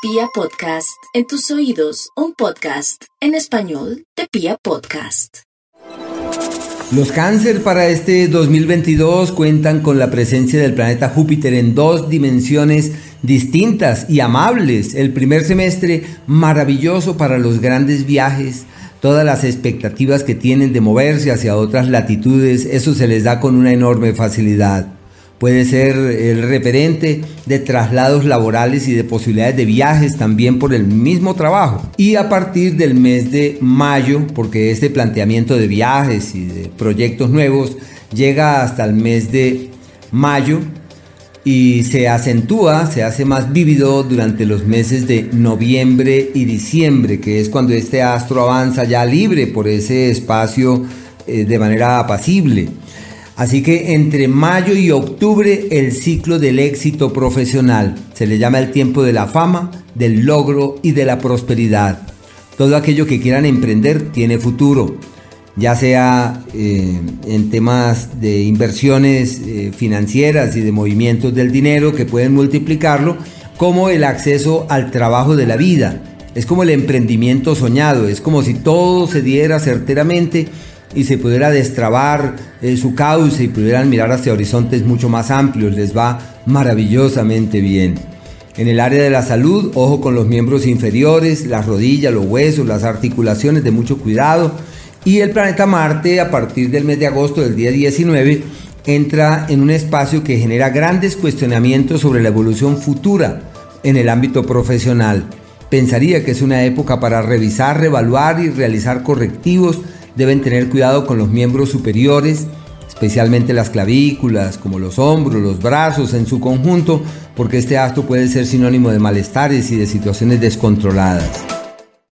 Pia Podcast, en tus oídos, un podcast en español de Pia Podcast. Los cáncer para este 2022 cuentan con la presencia del planeta Júpiter en dos dimensiones distintas y amables. El primer semestre maravilloso para los grandes viajes, todas las expectativas que tienen de moverse hacia otras latitudes, eso se les da con una enorme facilidad. Puede ser el referente de traslados laborales y de posibilidades de viajes también por el mismo trabajo. Y a partir del mes de mayo, porque este planteamiento de viajes y de proyectos nuevos llega hasta el mes de mayo y se acentúa, se hace más vívido durante los meses de noviembre y diciembre, que es cuando este astro avanza ya libre por ese espacio eh, de manera apacible. Así que entre mayo y octubre el ciclo del éxito profesional se le llama el tiempo de la fama, del logro y de la prosperidad. Todo aquello que quieran emprender tiene futuro, ya sea eh, en temas de inversiones eh, financieras y de movimientos del dinero que pueden multiplicarlo, como el acceso al trabajo de la vida. Es como el emprendimiento soñado, es como si todo se diera certeramente y se pudiera destrabar eh, su cauce y pudieran mirar hacia horizontes mucho más amplios, les va maravillosamente bien. En el área de la salud, ojo con los miembros inferiores, las rodillas, los huesos, las articulaciones, de mucho cuidado. Y el planeta Marte, a partir del mes de agosto del día 19, entra en un espacio que genera grandes cuestionamientos sobre la evolución futura en el ámbito profesional. Pensaría que es una época para revisar, reevaluar y realizar correctivos deben tener cuidado con los miembros superiores, especialmente las clavículas, como los hombros, los brazos en su conjunto, porque este acto puede ser sinónimo de malestares y de situaciones descontroladas.